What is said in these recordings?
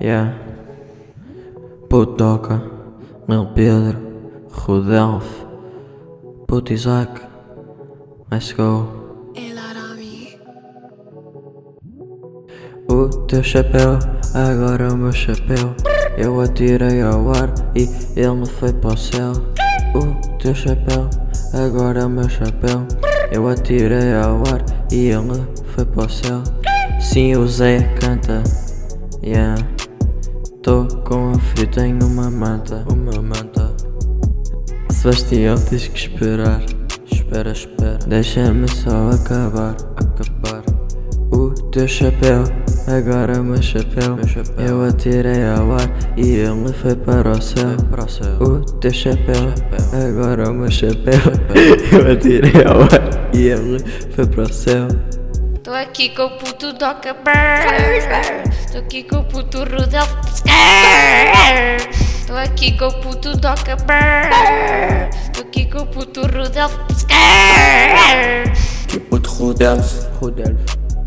Yeah. Putoca, Lil Pedro, Rudelf, Puto Isaac. Let's go. O teu chapéu, agora o meu chapéu. Eu atirei ao ar e ele foi para o céu. O teu chapéu, agora o meu chapéu. Eu atirei ao ar e ele foi para o céu. Sim, o Zé canta. Yeah. Tô com frio, tenho uma manta. Uma manta. Sebastião, tens que esperar. Espera, espera. Deixa-me só acabar. Acabar. O teu chapéu, agora o meu chapéu. meu chapéu. Eu atirei ao ar e ele foi para o céu. Para o, céu. o teu chapéu, chapéu. agora o meu chapéu. chapéu. Eu atirei ao ar e ele foi para o céu. Tô aqui com o puto Doca Tô aqui com o puto Rudolf Tô aqui com o puto Doca Tô aqui com o puto Rudolf Que puto Rudelf.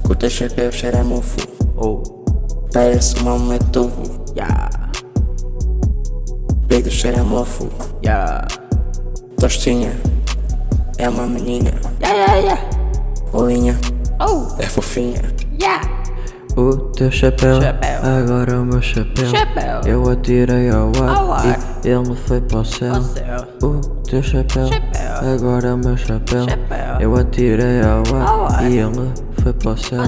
com teu chapéu cheira mofo. Oh, Parece um mametovo, yeah, peito cheira mofo. yeah. Tostinha, é uma menina. Yeah, yeah, yeah Bolinha, é fofinha. yeah O teu chapéu, Chapéu. agora o meu chapéu. Chapéu. Eu atirei ao ar, ar. e ele foi para o céu. O teu chapéu, Chapéu. agora o meu chapéu. Eu atirei ao ar, Ao ar. e ele foi para o céu